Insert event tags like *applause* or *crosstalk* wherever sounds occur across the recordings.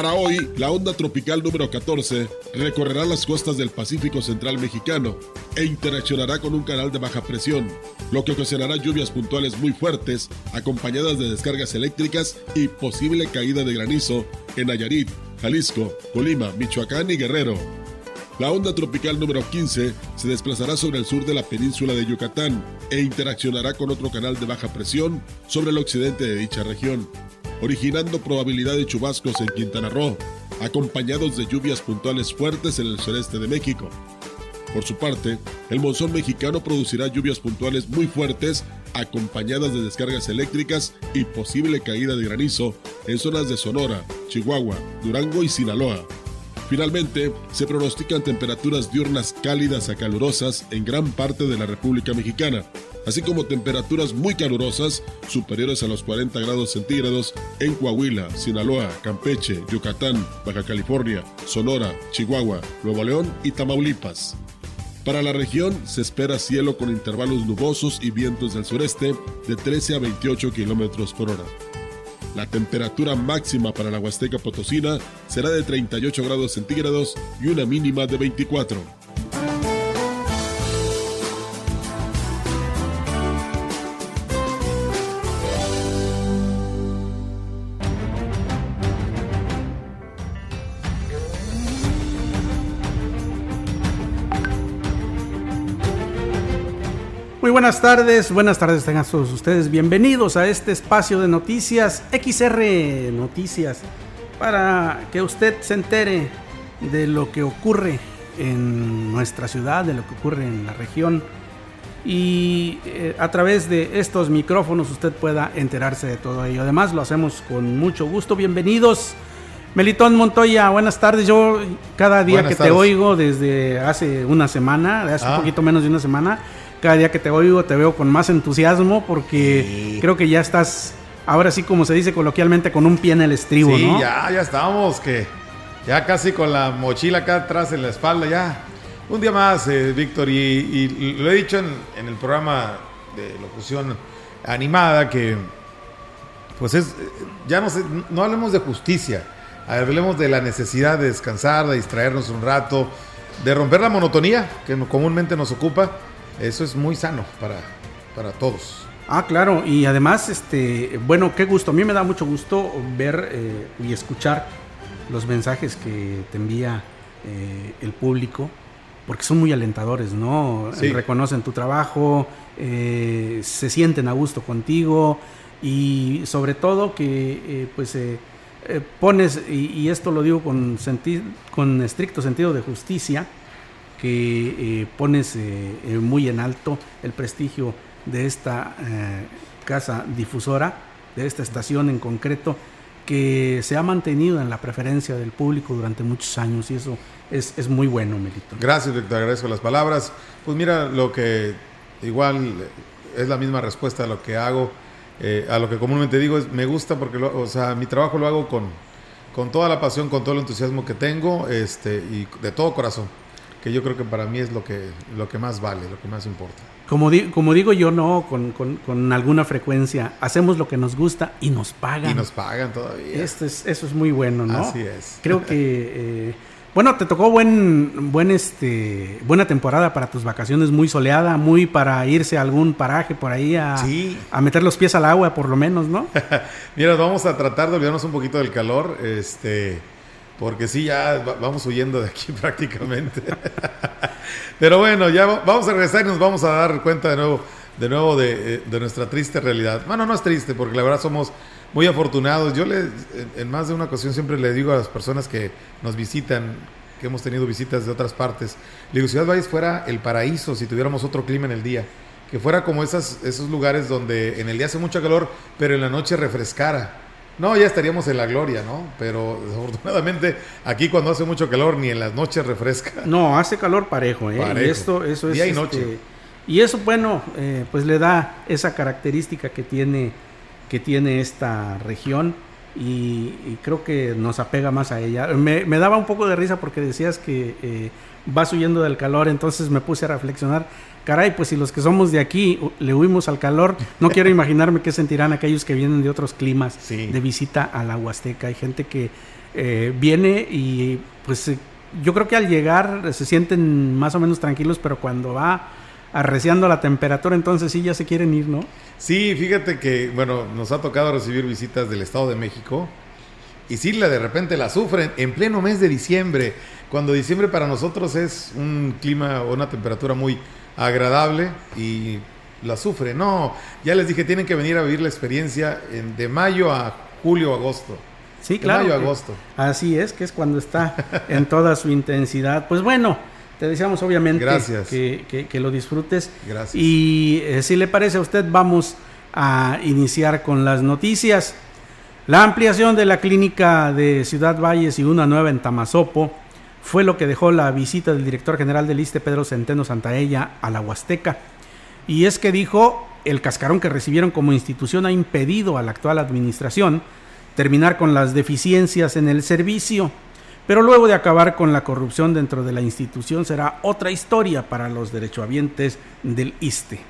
Para hoy, la onda tropical número 14 recorrerá las costas del Pacífico Central mexicano e interaccionará con un canal de baja presión, lo que ocasionará lluvias puntuales muy fuertes, acompañadas de descargas eléctricas y posible caída de granizo en Nayarit, Jalisco, Colima, Michoacán y Guerrero. La onda tropical número 15 se desplazará sobre el sur de la península de Yucatán e interaccionará con otro canal de baja presión sobre el occidente de dicha región originando probabilidad de chubascos en Quintana Roo, acompañados de lluvias puntuales fuertes en el sureste de México. Por su parte, el monzón mexicano producirá lluvias puntuales muy fuertes, acompañadas de descargas eléctricas y posible caída de granizo en zonas de Sonora, Chihuahua, Durango y Sinaloa. Finalmente, se pronostican temperaturas diurnas cálidas a calurosas en gran parte de la República Mexicana, así como temperaturas muy calurosas superiores a los 40 grados centígrados en Coahuila, Sinaloa, Campeche, Yucatán, Baja California, Sonora, Chihuahua, Nuevo León y Tamaulipas. Para la región se espera cielo con intervalos nubosos y vientos del sureste de 13 a 28 kilómetros por hora. La temperatura máxima para la Huasteca Potosina será de 38 grados centígrados y una mínima de 24. Buenas tardes, buenas tardes tengan todos ustedes. Bienvenidos a este espacio de noticias XR Noticias para que usted se entere de lo que ocurre en nuestra ciudad, de lo que ocurre en la región y eh, a través de estos micrófonos usted pueda enterarse de todo ello. Además lo hacemos con mucho gusto. Bienvenidos. Melitón Montoya, buenas tardes. Yo cada día Buenas que te tardes. oigo desde hace una semana, hace un Ah. poquito menos de una semana, cada día que te oigo te veo con más entusiasmo porque Sí. creo que ya estás, ahora sí como se dice coloquialmente, con un pie en el estribo, sí, ¿no? ya, ya estamos, que ya casi con la mochila acá atrás en la espalda, ya. Un día más, eh, Víctor, y, y lo he dicho en, en el programa de locución animada, que pues es, ya no, sé, no hablemos de justicia, hablemos de la necesidad de descansar, de distraernos un rato, de romper la monotonía que comúnmente nos ocupa. Eso es muy sano para, para todos. Ah, claro, y además, este, bueno, qué gusto. A mí me da mucho gusto ver eh, y escuchar los mensajes que te envía eh, el público, porque son muy alentadores, ¿no? Sí. Reconocen tu trabajo, eh, se sienten a gusto contigo y sobre todo que, pues, pones, y, y esto lo digo con, senti- con estricto sentido de justicia, que eh, pones eh, eh, muy en alto el prestigio de esta eh, casa difusora, de esta estación en concreto, que se ha mantenido en la preferencia del público durante muchos años y eso es, es muy bueno, Melito. Gracias, te agradezco las palabras. Pues mira, lo que igual es la misma respuesta a lo que hago, a lo que comúnmente digo es, me gusta porque, lo- o sea, mi trabajo lo hago con, con toda la pasión, con todo el entusiasmo que tengo, este, y de todo corazón, que yo creo que para mí es lo que, lo que más vale, lo que más importa. Como, di- como digo yo, no, con, con- con alguna frecuencia, hacemos lo que nos gusta y nos pagan. Y nos pagan todavía. Esto es, eso es muy bueno, ¿no? Así es. Creo que eh, bueno, te tocó buen, buen este, buena temporada para tus vacaciones, muy soleada, muy para irse a algún paraje por ahí a, Sí. a meter los pies al agua, por lo menos, ¿no? *laughs* Mira, vamos a tratar de olvidarnos un poquito del calor, este, porque sí, ya va- vamos huyendo de aquí *laughs* prácticamente. Pero bueno, ya va- vamos a regresar y nos vamos a dar cuenta de nuevo de nuevo de, de, nuestra triste realidad. Bueno, no es triste, porque la verdad somos muy afortunados. Yo le, en más de una ocasión siempre le digo a las personas que nos visitan, que hemos tenido visitas de otras partes, digo, Ciudad Valles fuera el paraíso si tuviéramos otro clima en el día. Que fuera como esas, esos lugares donde en el día hace mucho calor, pero en la noche refrescara. No, ya estaríamos en la gloria, ¿no? Pero desafortunadamente aquí cuando hace mucho calor ni en las noches refresca. No, hace calor parejo, ¿eh? Y esto, eso es. Día y noche. Este, y eso, bueno, eh, pues le da esa característica que tiene, que tiene esta región y, creo que nos apega más a ella. Me, daba un poco de risa porque decías que eh, vas huyendo del calor, entonces me puse a reflexionar. Caray, pues si los que somos de aquí le huimos al calor, no quiero *laughs* imaginarme qué sentirán aquellos que vienen de otros climas de visita a la Huasteca. Hay gente que eh, viene y pues eh, yo creo que al llegar se sienten más o menos tranquilos, pero cuando va arreciando la temperatura, entonces sí ya se quieren ir, ¿no? Sí, fíjate que, bueno, nos ha tocado recibir visitas del Estado de México y sí, de repente la sufren en pleno mes de diciembre, cuando diciembre para nosotros es un clima o una temperatura muy agradable y la sufren. No, ya les dije, tienen que venir a vivir la experiencia de mayo a julio, agosto. Sí, claro. mayo a agosto. Así es, que es cuando está en toda su intensidad. Pues bueno, te deseamos obviamente Que, lo disfrutes. Gracias. Y eh, si le parece a usted, vamos a iniciar con las noticias. La ampliación de la clínica de Ciudad Valles y una nueva en Tamazopo fue lo que dejó la visita del director general del ISTE, Pedro Centeno Santaella, a la Huasteca. Y es que dijo, el cascarón que recibieron como institución ha impedido a la actual administración terminar con las deficiencias en el servicio. Pero luego de acabar con la corrupción dentro de la institución será otra historia para los derechohabientes del ISTE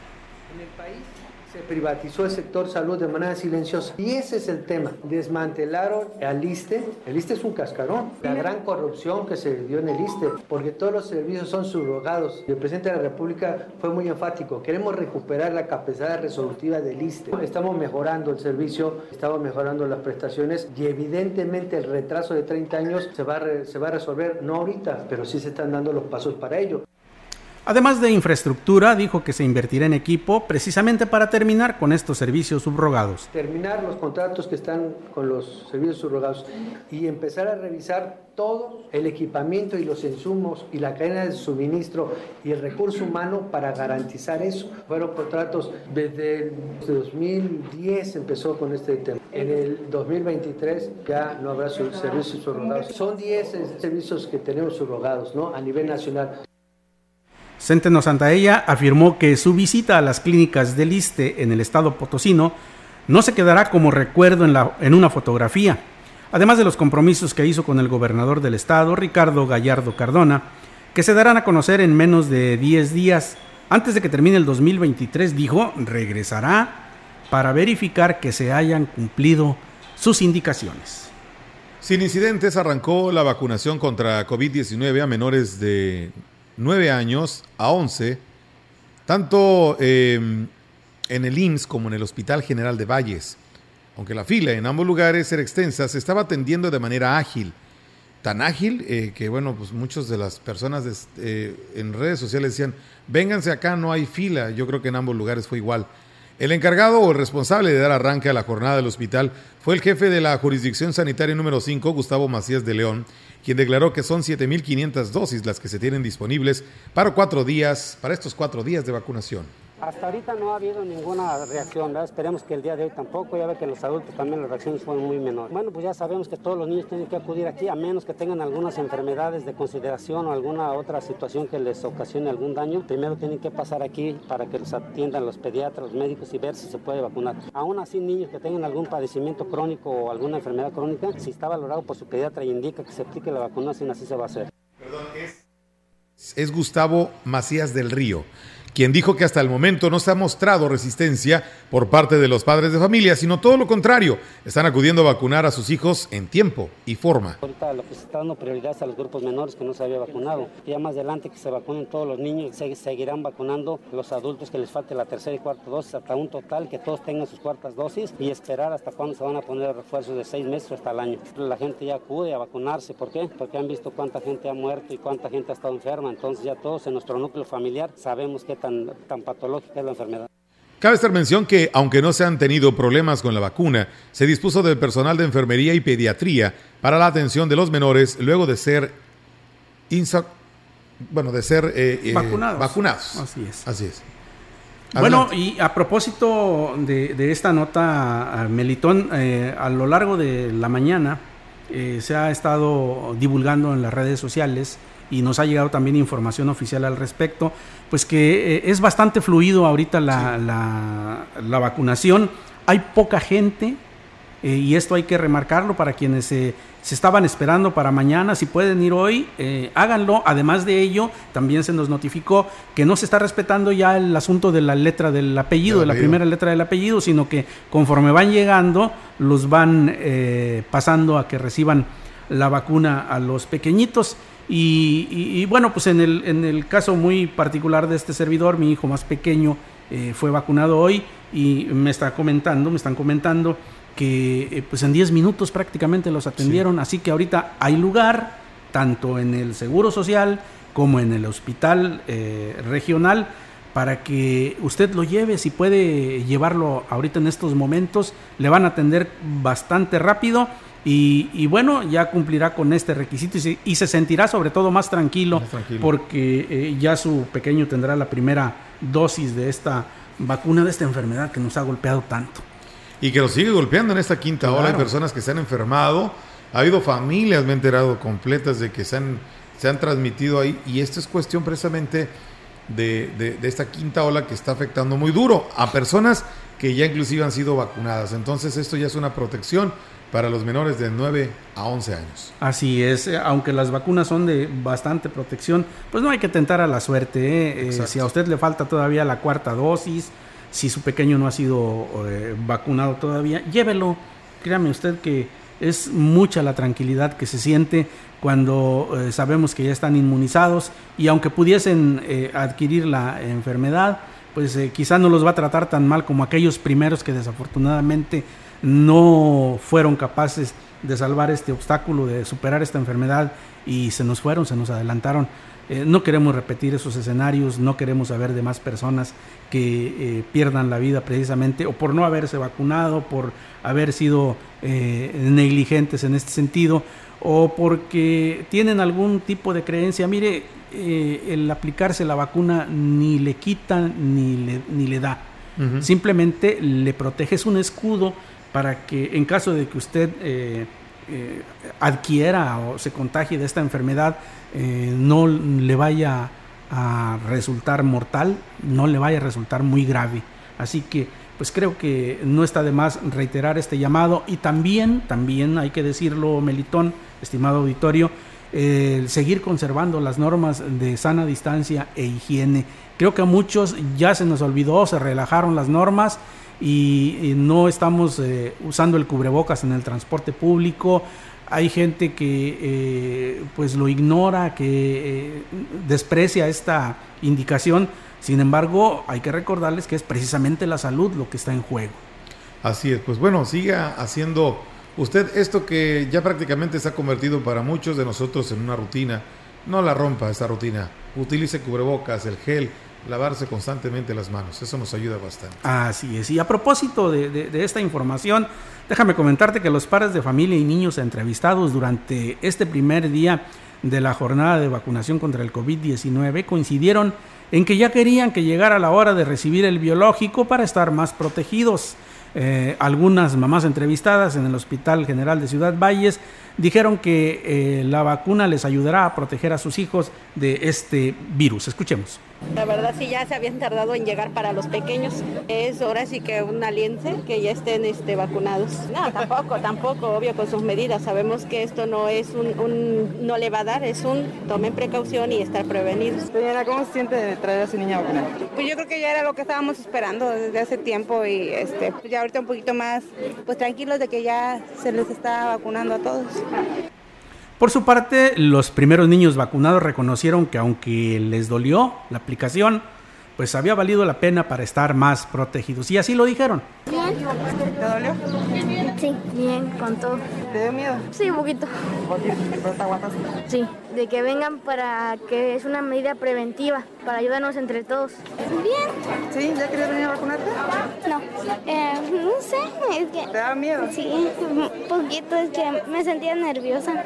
privatizó el sector salud de manera silenciosa. Y ese es el tema. Desmantelaron al ISTE. El ISTE es un cascarón. La gran corrupción que se dio en el ISTE, porque todos los servicios son subrogados. Y el presidente de la República fue muy enfático. Queremos recuperar la capacidad resolutiva del ISTE. Estamos mejorando el servicio, estamos mejorando las prestaciones y evidentemente el retraso de 30 años se va se va a resolver, no ahorita, pero sí se están dando los pasos para ello. Además de infraestructura, dijo que se invertirá en equipo precisamente para terminar con estos servicios subrogados. Terminar los contratos que están con los servicios subrogados y empezar a revisar todo el equipamiento y los insumos y la cadena de suministro y el recurso humano para garantizar eso. Fueron contratos desde el 2010 empezó con este tema. En el 2023 ya no habrá servicios subrogados. Son 10 servicios que tenemos subrogados ¿no? a nivel nacional. Centeno Santaella afirmó que su visita a las clínicas del ISTE en el estado potosino no se quedará como recuerdo en, en una fotografía, además de los compromisos que hizo con el gobernador del estado, Ricardo Gallardo Cardona, que se darán a conocer en menos de 10 días. Antes de que termine el 2023, dijo, regresará para verificar que se hayan cumplido sus indicaciones. Sin incidentes arrancó la vacunación contra COVID-19 a menores de 9 años a 11, tanto em, en el IMSS como en el Hospital General de Valles. Aunque la fila en ambos lugares era extensa, se estaba atendiendo de manera ágil. Tan ágil eh, que, bueno, pues muchas de las personas eh, en redes sociales decían, vénganse acá, no hay fila. Yo creo que en ambos lugares fue igual. El encargado o el responsable de dar arranque a la jornada del hospital fue el jefe de la jurisdicción sanitaria número 5, Gustavo Macías de León, quien declaró que son 7.500 dosis las que se tienen disponibles para cuatro días, para estos cuatro días de vacunación. Hasta ahorita no ha habido ninguna reacción, ¿verdad? esperemos que el día de hoy tampoco, ya ve que los adultos también las reacciones fueron muy menores. Bueno, pues ya sabemos que todos los niños tienen que acudir aquí, a menos que tengan algunas enfermedades de consideración o alguna otra situación que les ocasione algún daño. Primero tienen que pasar aquí para que los atiendan los pediatras, los médicos y ver si se puede vacunar. Aún así, niños que tengan algún padecimiento crónico o alguna enfermedad crónica, si está valorado por su pediatra y indica que se aplique la vacunación, así se va a hacer. Perdón, es, es Gustavo Macías del Río quien dijo que hasta el momento no se ha mostrado resistencia por parte de los padres de familia, sino todo lo contrario, están acudiendo a vacunar a sus hijos en tiempo y forma. Ahorita lo que se está dando prioridad es a los grupos menores que no se había vacunado. Ya más adelante que se vacunen todos los niños, se seguirán vacunando los adultos que les falte la tercera y cuarta dosis, hasta un total que todos tengan sus cuartas dosis y esperar hasta cuándo se van a poner refuerzos de seis meses hasta el año. La gente ya acude a vacunarse, ¿por qué? Porque han visto cuánta gente ha muerto y cuánta gente ha estado enferma, entonces ya todos en nuestro núcleo familiar sabemos que tan, tan patológica es la enfermedad. Cabe estar mención que, aunque no se han tenido problemas con la vacuna, se dispuso del personal de enfermería y pediatría para la atención de los menores luego de ser bueno, de ser eh, eh, vacunados. Así es. Así es. Bueno, y a propósito de, esta nota, Melitón, eh, a lo largo de la mañana se ha estado divulgando en las redes sociales y nos ha llegado también información oficial al respecto, pues que es bastante fluido ahorita la, la, vacunación. Hay poca gente y esto hay que remarcarlo para quienes se se estaban esperando para mañana, si pueden ir hoy, eh, háganlo. Además de ello, también se nos notificó que no se está respetando ya el asunto de la letra del apellido, de la primera letra del apellido, sino que conforme van llegando, los van eh, pasando a que reciban la vacuna a los pequeñitos. Y, bueno, pues en el, en el caso muy particular de este servidor, mi hijo más pequeño eh, fue vacunado hoy y me está comentando, me están comentando que eh, pues en 10 minutos prácticamente los atendieron, así que ahorita hay lugar tanto en el Seguro Social como en el hospital eh, regional para que usted lo lleve, si puede llevarlo ahorita en estos momentos, le van a atender bastante rápido y, bueno, ya cumplirá con este requisito y se, sentirá sobre todo más tranquilo, porque eh, ya su pequeño tendrá la primera dosis de esta vacuna, de esta enfermedad que nos ha golpeado tanto y que lo sigue golpeando en esta quinta ola. Hay personas que se han enfermado, ha habido familias, me he enterado, completas de que se han, se han transmitido ahí. Y esto es cuestión precisamente de, de, esta quinta ola que está afectando muy duro a personas que ya inclusive han sido vacunadas. Entonces esto ya es una protección para los menores de 9 a 11 años. Así es, eh, aunque las vacunas son de bastante protección, pues no hay que tentar a la suerte. ¿eh? Eh, si a usted le falta todavía la cuarta dosis, si su pequeño no ha sido eh, vacunado todavía, llévelo. Créame usted que es mucha la tranquilidad que se siente cuando sabemos que ya están inmunizados y aunque pudiesen adquirir la enfermedad, pues quizá no los va a tratar tan mal como aquellos primeros que desafortunadamente no fueron capaces de salvar este obstáculo, de superar esta enfermedad y se nos fueron, se nos adelantaron. Eh, no queremos repetir esos escenarios, no queremos saber de más personas que eh, pierdan la vida precisamente o por no haberse vacunado, por haber sido eh, negligentes en este sentido o porque tienen algún tipo de creencia. Mire, el aplicarse la vacuna ni le quita ni le, ni le da. Simplemente le proteges un escudo para que en caso de que usted adquiera o se contagie de esta enfermedad, eh, no le vaya a resultar mortal, no le vaya a resultar muy grave. Así que pues creo que no está de más reiterar este llamado y también, también hay que decirlo, Melitón, estimado auditorio, seguir conservando las normas de sana distancia e higiene. Creo que a muchos ya se nos olvidó, se relajaron las normas y, no estamos eh, usando el cubrebocas en el transporte público, hay gente que eh, pues lo ignora, que eh, desprecia esta indicación. Sin embargo, hay que recordarles que es precisamente la salud lo que está en juego. Así es, pues bueno, siga haciendo usted esto que ya prácticamente se ha convertido para muchos de nosotros en una rutina. No la rompa esa rutina. Utilice cubrebocas, el gel, lavarse constantemente las manos. Eso nos ayuda bastante. Así es. Y a propósito de, esta información, déjame comentarte que los padres de familia y niños entrevistados durante este primer día de la jornada de vacunación contra el COVID-19 coincidieron en que ya querían que llegara la hora de recibir el biológico para estar más protegidos. Eh, algunas mamás entrevistadas en el Hospital General de Ciudad Valles dijeron que eh, la vacuna les ayudará a proteger a sus hijos de este virus. Escuchemos. La verdad sí ya se habían tardado en llegar para los pequeños. Es ahora sí que un aliente que ya estén este, vacunados. No, tampoco, tampoco, obvio con sus medidas. Sabemos que esto no es un, no le va a dar, es un tomen precaución y estar prevenidos. Señora, ¿cómo se siente de traer a su niña vacunada? Pues yo creo que ya era lo que estábamos esperando desde hace tiempo y este, pues ya ahorita un poquito más pues tranquilos de que ya se les está vacunando a todos. Por su parte, los primeros niños vacunados reconocieron que aunque les dolió la aplicación, pues había valido la pena para estar más protegidos. Y así lo dijeron. ¿Te dolió? Sí, bien, con todo. ¿Te dio miedo? Sí, un poquito. ¿Pero te aguantaste? Sí, de que vengan para que es una medida preventiva, para ayudarnos entre todos. Bien. ¿Sí? ¿Ya querías venir a vacunarte? No, eh, no sé, es que... ¿Te da miedo? Sí, un poquito, es que me sentía nerviosa.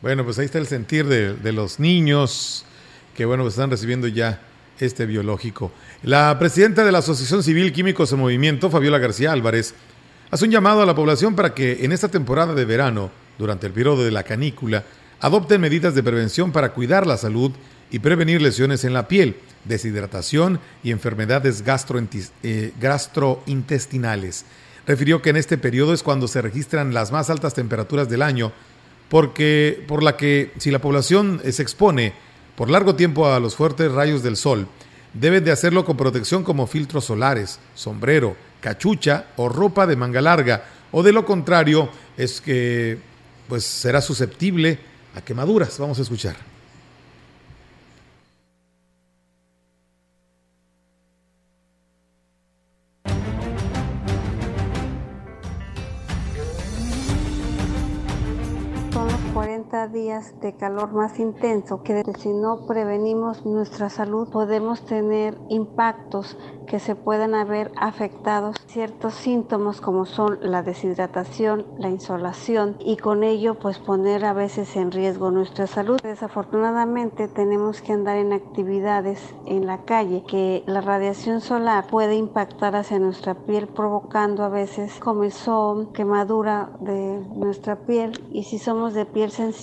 Bueno, pues ahí está el sentir de, de los niños que, bueno, pues están recibiendo ya este biológico. La presidenta de la Asociación Civil Químicos en Movimiento, Fabiola García Álvarez, hace un llamado a la población para que en esta temporada de verano, durante el periodo de la canícula, adopten medidas de prevención para cuidar la salud y prevenir lesiones en la piel, deshidratación y enfermedades eh, gastrointestinales. Refirió que en este periodo es cuando se registran las más altas temperaturas del año, porque por la que si la población se expone por largo tiempo a los fuertes rayos del sol, deben de hacerlo con protección como filtros solares, sombrero, cachucha o ropa de manga larga, o de lo contrario es que pues será susceptible a quemaduras. Vamos a escuchar. Días de calor más intenso que si no prevenimos nuestra salud podemos tener impactos que se pueden haber afectados ciertos síntomas como son la deshidratación, la insolación y con ello pues poner a veces en riesgo nuestra salud. Desafortunadamente tenemos que andar en actividades en la calle que la radiación solar puede impactar hacia nuestra piel provocando a veces comezón, quemadura de nuestra piel y si somos de piel sensible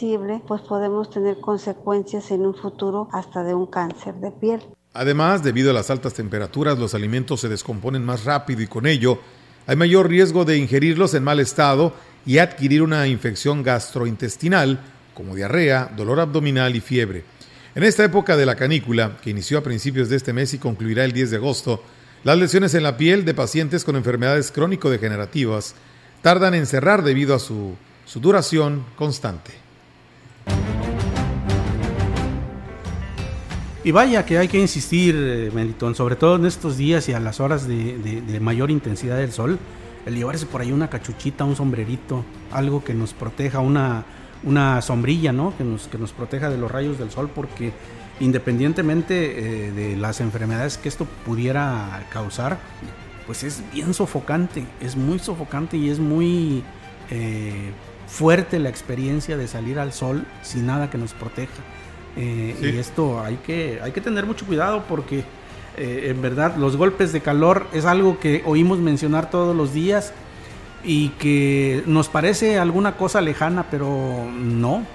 pues podemos tener consecuencias en un futuro hasta de un cáncer de piel. Además, debido a las altas temperaturas, los alimentos se descomponen más rápido y con ello hay mayor riesgo de ingerirlos en mal estado y adquirir una infección gastrointestinal como diarrea, dolor abdominal y fiebre. En esta época de la canícula, que inició a principios de este mes y concluirá el 10 de agosto, las lesiones en la piel de pacientes con enfermedades crónico-degenerativas tardan en cerrar debido a su, su duración constante. Y vaya que hay que insistir, eh, Melitón, sobre todo en estos días y a las horas de, mayor intensidad del sol, el llevarse por ahí una cachuchita, un sombrerito, algo que nos proteja, una, una sombrilla, ¿no? Que nos, que nos proteja de los rayos del sol, porque independientemente eh, de las enfermedades que esto pudiera causar, pues es bien sofocante, es muy sofocante y es muy eh, fuerte la experiencia de salir al sol sin nada que nos proteja. Eh, y esto hay que, hay que tener mucho cuidado porque eh, en verdad los golpes de calor es algo que oímos mencionar todos los días y que nos parece alguna cosa lejana, pero no.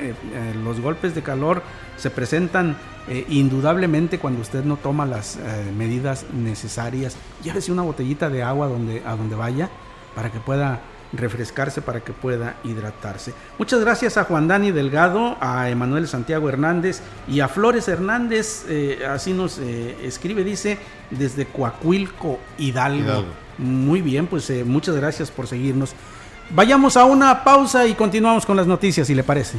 Eh, los golpes de calor se presentan indudablemente cuando usted no toma las medidas necesarias. Llévese una botellita de agua donde, a donde vaya para que pueda refrescarse para que pueda hidratarse. Muchas gracias a Juan Dani Delgado, a Emanuel Santiago Hernández y a Flores Hernández, eh, así nos eh, escribe, dice, desde Coacuilco, Hidalgo. Muy bien, pues eh, muchas gracias por seguirnos. Vayamos a una pausa y continuamos con las noticias, si le parece.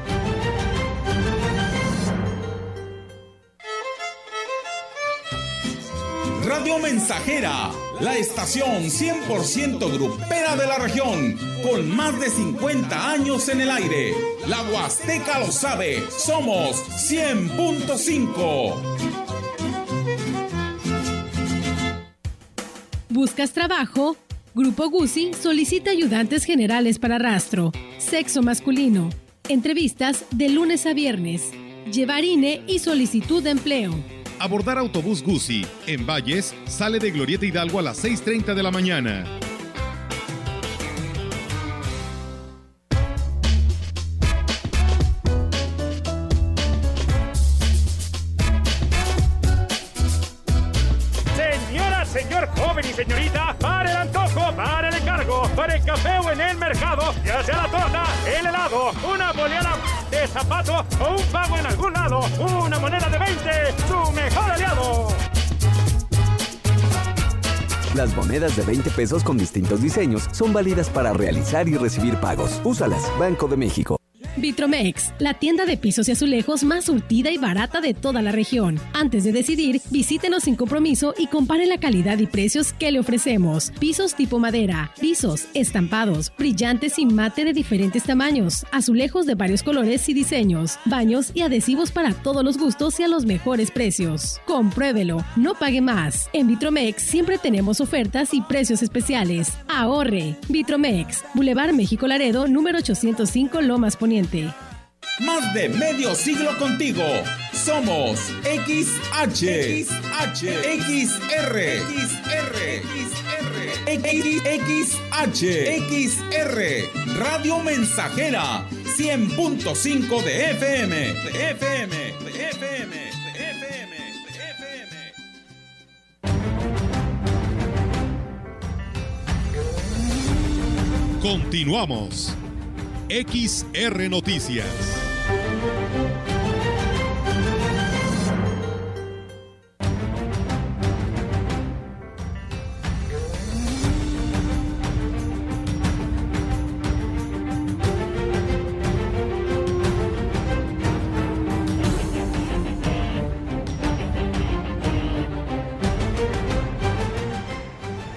La estación 100% grupera de la región, con más de 50 años en el aire. La Huasteca lo sabe, somos 100.5. ¿Buscas trabajo? Grupo Guzzi solicita ayudantes generales para rastro, sexo masculino, entrevistas de lunes a viernes, llevar INE y solicitud de empleo abordar autobús Guzzi en Valles sale de Glorieta Hidalgo a las 6.30 de la mañana. Zapato o un pago en algún lado. Una moneda de 20, su mejor aliado. Las monedas de 20 pesos con distintos diseños son válidas para realizar y recibir pagos. Úsalas, Banco de México. Vitromex, la tienda de pisos y azulejos más surtida y barata de toda la región. Antes de decidir, visítenos sin compromiso y compare la calidad y precios que le ofrecemos. Pisos tipo madera, pisos, estampados, brillantes y mate de diferentes tamaños, azulejos de varios colores y diseños, baños y adhesivos para todos los gustos y a los mejores precios. Compruébelo, no pague más. En Vitromex siempre tenemos ofertas y precios especiales. Ahorre. Vitromex, Boulevard México Laredo, número 805 Lomas Poniente. Más de medio siglo contigo. Somos XH, XH, XR, XR, XR, XR, Radio Mensajera, 100.5 de FM, de FM, de FM, de FM, de FM. Continuamos. XR Noticias.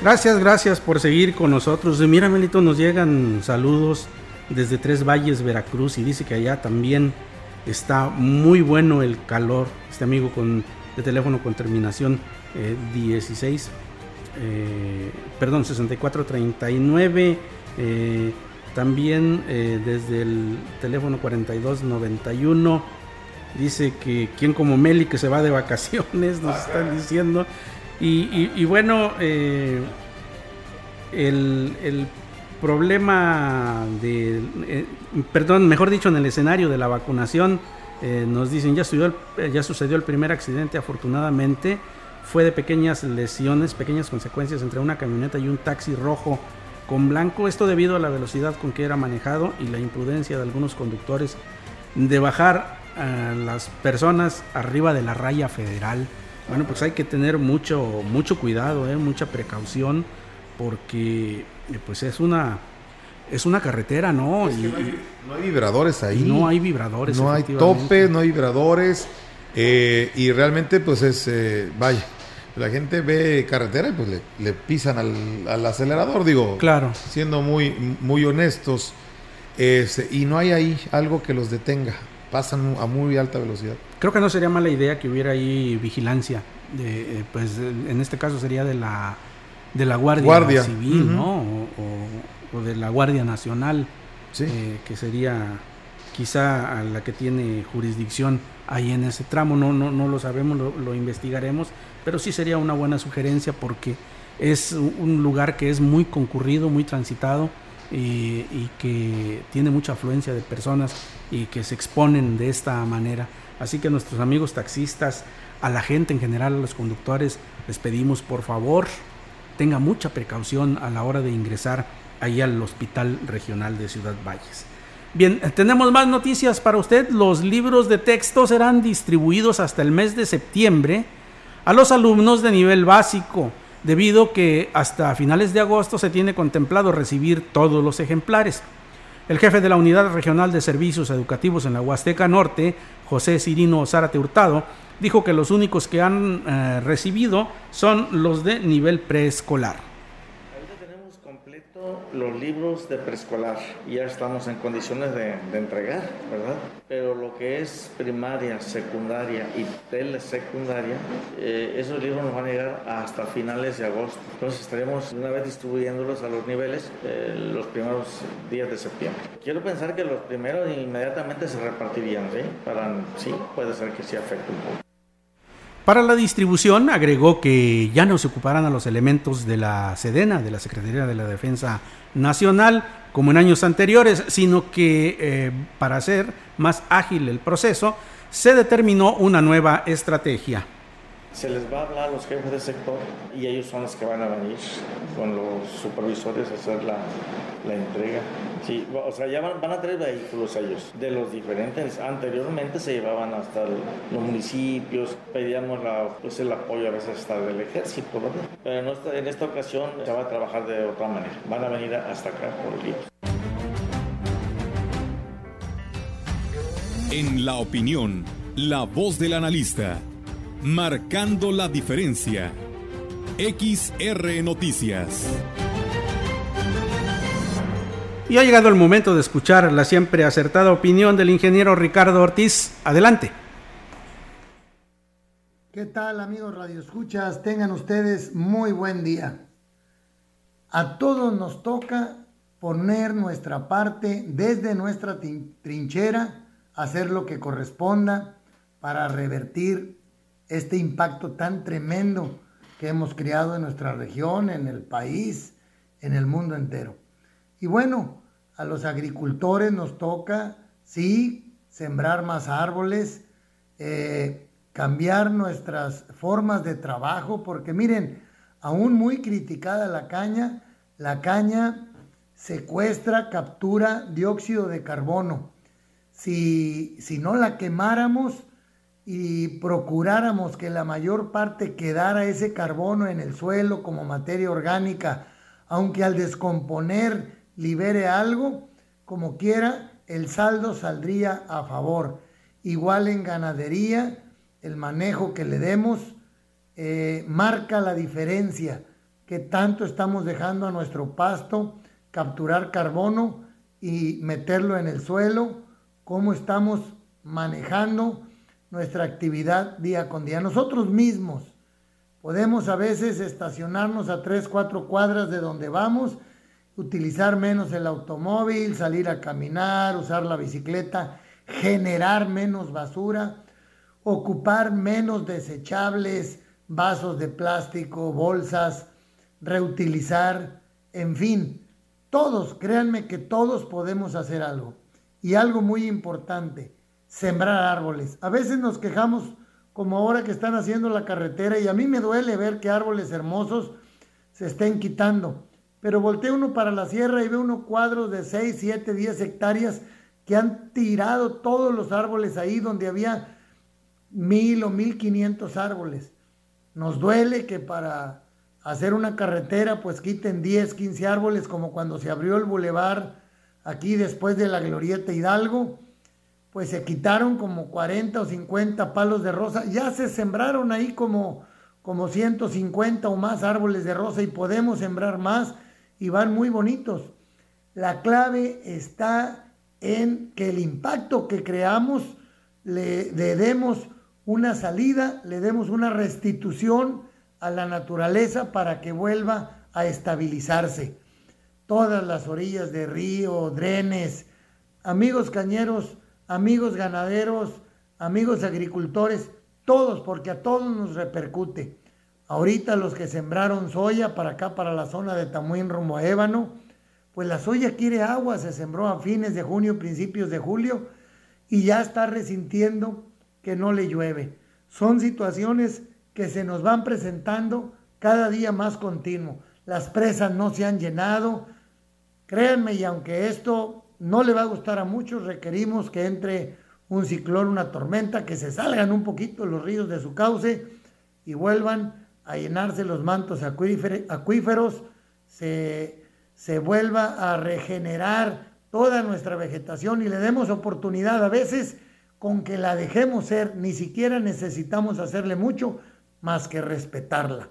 Gracias, gracias por seguir con nosotros. Mira, Melito, nos llegan saludos desde Tres Valles, Veracruz, y dice que allá también está muy bueno el calor. Este amigo con de teléfono con terminación eh, 16, eh, perdón, 6439. Eh, también eh, desde el teléfono 4291 dice que quien como Meli que se va de vacaciones, nos están diciendo. Y, y- bueno, eh, el, el problema de, eh, perdón, mejor dicho, en el escenario de la vacunación, eh, nos dicen, ya, eh, ya sucedió el primer accidente, afortunadamente, fue de pequeñas lesiones, pequeñas consecuencias entre una camioneta y un taxi rojo con blanco, esto debido a la velocidad con que era manejado y la imprudencia de algunos conductores de bajar a las personas arriba de la raya federal. Bueno, pues hay que tener mucho, mucho cuidado, mucha precaución, porque pues es una, es una carretera, ¿no? Es que Y- no, hay, no hay vibradores ahí. no hay vibradores. No hay topes, no hay vibradores. eh, y realmente, pues es. eh, vaya. La gente ve carretera y pues le, le pisan al, al acelerador, digo. Claro. Siendo muy, muy honestos. Este, y no hay ahí algo que los detenga. Pasan a muy alta velocidad. Creo que no sería mala idea que hubiera ahí vigilancia. De, eh, pues eh, en este caso sería de la de la Guardia, Guardia. Civil. ¿no? O, o- o de la Guardia Nacional, Sí. eh, que sería quizá a la que tiene jurisdicción ahí en ese tramo. No, no, no lo sabemos, lo, lo investigaremos, pero sí sería una buena sugerencia porque es un lugar que es muy concurrido, muy transitado eh, y que tiene mucha afluencia de personas y que se exponen de esta manera. Así que a nuestros amigos taxistas, a la gente en general, a los conductores, les pedimos por favor tenga mucha precaución a la hora de ingresar ahí al Hospital Regional de Ciudad Valles. Bien, eh, tenemos más noticias para usted. Los libros de texto serán distribuidos hasta el mes de septiembre a los alumnos de nivel básico, debido que hasta finales de agosto se tiene contemplado recibir todos los ejemplares. El jefe de la Unidad Regional de Servicios Educativos en la Huasteca Norte, José Cirino Zárate Hurtado, dijo que los únicos que han eh, recibido son los de nivel preescolar. Los libros de preescolar ya estamos en condiciones de, de entregar, ¿verdad? Pero lo que es primaria, secundaria y telesecundaria, eh, esos libros nos van a llegar hasta finales de agosto. Entonces estaremos una vez distribuyéndolos a los niveles eh, los primeros días de septiembre. Quiero pensar que los primeros inmediatamente se repartirían, ¿sí? Para, sí, puede ser que sí afecte un poco. Para la distribución agregó que ya no se ocuparán a los elementos de la Sedena, de la Secretaría de la Defensa Nacional, como en años anteriores, sino que eh, para hacer más ágil el proceso, se determinó una nueva estrategia. Se les va a hablar a los jefes de sector y ellos son los que van a venir con los supervisores a hacer la, la entrega. Sí, o sea, ya van, van a traer vehículos ellos de los diferentes. Anteriormente se llevaban hasta el- los municipios, pedíamos la, pues el apoyo a veces hasta del ejército, ¿verdad? Pero en esta, en esta ocasión se va a trabajar de otra manera. Van a venir hasta acá por libros. En la opinión, la voz del analista, marcando la diferencia. XR Noticias. Y ha llegado el momento de escuchar la siempre acertada opinión del ingeniero Ricardo Ortiz. Adelante. ¿Qué tal amigos Radio Escuchas? Tengan ustedes muy buen día. A todos nos toca poner nuestra parte desde nuestra trinchera, hacer lo que corresponda para revertir este impacto tan tremendo que hemos creado en nuestra región, en el país, en el mundo entero. Y bueno, a los agricultores nos toca, sí, sembrar más árboles, eh, cambiar nuestras formas de trabajo, porque miren, aún muy criticada la caña, la caña secuestra, captura dióxido de carbono. Si, si no la quemáramos y procuráramos que la mayor parte quedara ese carbono en el suelo como materia orgánica, aunque al descomponer libere algo, como quiera, el saldo saldría a favor. Igual en ganadería, el manejo que le demos eh, marca la diferencia que tanto estamos dejando a nuestro pasto capturar carbono y meterlo en el suelo, cómo estamos manejando nuestra actividad día con día. Nosotros mismos podemos a veces estacionarnos a 3, 4 cuadras de donde vamos, utilizar menos el automóvil, salir a caminar, usar la bicicleta, generar menos basura, ocupar menos desechables, vasos de plástico, bolsas, reutilizar, en fin, todos, créanme que todos podemos hacer algo. Y algo muy importante, sembrar árboles. A veces nos quejamos como ahora que están haciendo la carretera y a mí me duele ver que árboles hermosos se estén quitando. Pero voltea uno para la sierra y ve unos cuadros de 6, 7, 10 hectáreas que han tirado todos los árboles ahí donde había mil o mil quinientos árboles. Nos duele que para hacer una carretera pues quiten 10, 15 árboles como cuando se abrió el bulevar aquí después de la glorieta Hidalgo, pues se quitaron como 40 o 50 palos de rosa, ya se sembraron ahí como, como 150 o más árboles de rosa y podemos sembrar más y van muy bonitos. La clave está en que el impacto que creamos le, le demos una salida, le demos una restitución a la naturaleza para que vuelva a estabilizarse. Todas las orillas de río, drenes, amigos cañeros, amigos ganaderos, amigos agricultores, todos, porque a todos nos repercute. Ahorita los que sembraron soya para acá, para la zona de Tamuín rumbo a Ébano, pues la soya quiere agua, se sembró a fines de junio, principios de julio, y ya está resintiendo que no le llueve. Son situaciones que se nos van presentando cada día más continuo. Las presas no se han llenado. Créanme, y aunque esto no le va a gustar a muchos, requerimos que entre un ciclón, una tormenta, que se salgan un poquito los ríos de su cauce y vuelvan a llenarse los mantos acuífer- acuíferos, se, se vuelva a regenerar toda nuestra vegetación y le demos oportunidad a veces con que la dejemos ser, ni siquiera necesitamos hacerle mucho más que respetarla.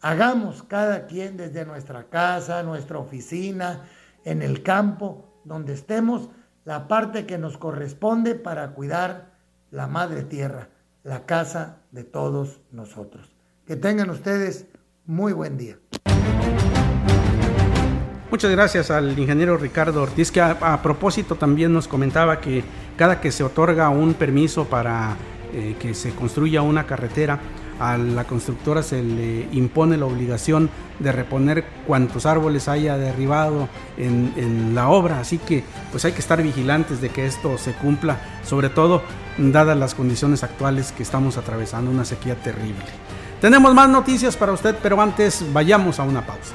Hagamos cada quien desde nuestra casa, nuestra oficina, en el campo, donde estemos, la parte que nos corresponde para cuidar la madre tierra, la casa de todos nosotros. Que tengan ustedes muy buen día. Muchas gracias al ingeniero Ricardo Ortiz, que a, propósito también nos comentaba que cada que se otorga un permiso para eh, que se construya una carretera, a la constructora se le impone la obligación de reponer cuantos árboles haya derribado en, la obra, así que pues hay que estar vigilantes de que esto se cumpla, sobre todo dadas las condiciones actuales que estamos atravesando, una sequía terrible. Tenemos más noticias para usted, pero antes vayamos a una pausa.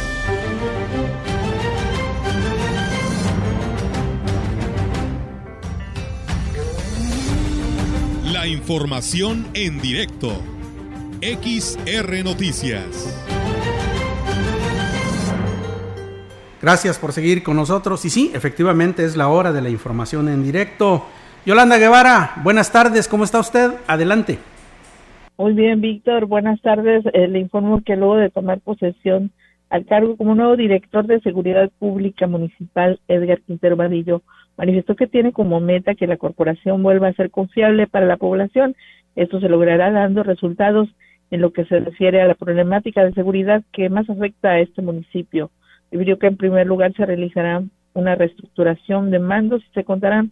La información en directo. XR Noticias. Gracias por seguir con nosotros. Y sí, efectivamente es la hora de la información en directo. Yolanda Guevara, buenas tardes, ¿cómo está usted? Adelante. Muy bien, Víctor, buenas tardes. Eh, le informo que luego de tomar posesión al cargo como nuevo director de Seguridad Pública Municipal, Edgar Quintero Vadillo, manifestó que tiene como meta que la corporación vuelva a ser confiable para la población. Esto se logrará dando resultados en lo que se refiere a la problemática de seguridad que más afecta a este municipio. Dijo que en primer lugar se realizará una reestructuración de mandos y se contarán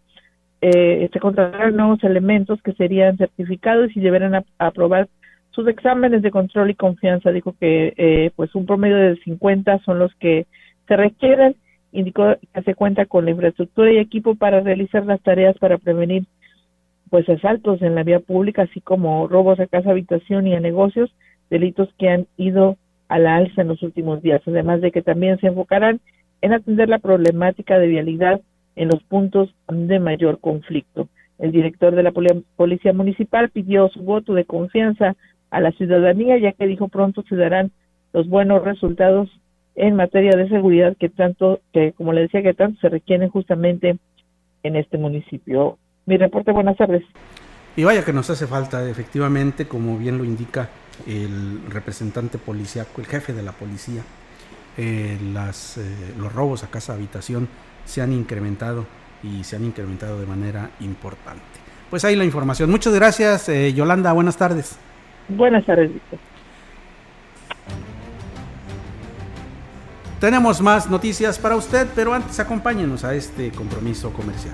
eh, se contratarán nuevos elementos que serían certificados y deberán aprobar sus exámenes de control y confianza. Dijo que eh, pues un promedio de 50 son los que se requieren. Indicó que se cuenta con la infraestructura y equipo para realizar las tareas para prevenir pues asaltos en la vía pública, así como robos a casa, habitación y a negocios, delitos que han ido a la alza en los últimos días. Además de que también se enfocarán en atender la problemática de vialidad en los puntos de mayor conflicto. El director de la Policía Municipal pidió su voto de confianza a la ciudadanía, ya que dijo pronto se darán los buenos resultados en materia de seguridad que tanto, que como le decía, que tanto se requieren justamente en este municipio. Mi reporte, buenas tardes. Y vaya que nos hace falta, efectivamente, como bien lo indica el representante policíaco, el jefe de la policía, eh, las, eh, los robos a casa habitación se han incrementado y se han incrementado de manera importante. Pues ahí la información. Muchas gracias, eh, Yolanda. Buenas tardes. Buenas tardes, Tenemos más noticias para usted, pero antes acompáñenos a este compromiso comercial.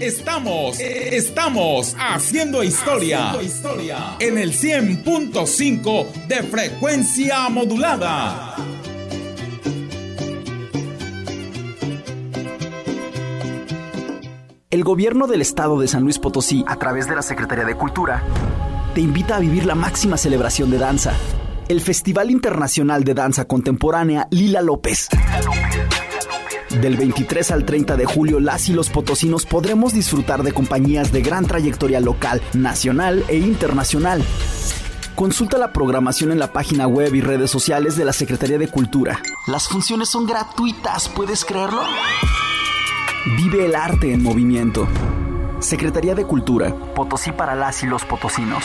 Estamos, estamos haciendo historia, en el 100.5 de frecuencia modulada. El gobierno del estado de San Luis Potosí, a través de la Secretaría de Cultura, te invita a vivir la máxima celebración de danza, el Festival Internacional de Danza Contemporánea Lila López. Lila López del 23 al 30 de julio, las y los potosinos podremos disfrutar de compañías de gran trayectoria local, nacional e internacional. Consulta la programación en la página web y redes sociales de la Secretaría de Cultura. Las funciones son gratuitas, ¿puedes creerlo? Vive el arte en movimiento. Secretaría de Cultura, Potosí para las y los potosinos.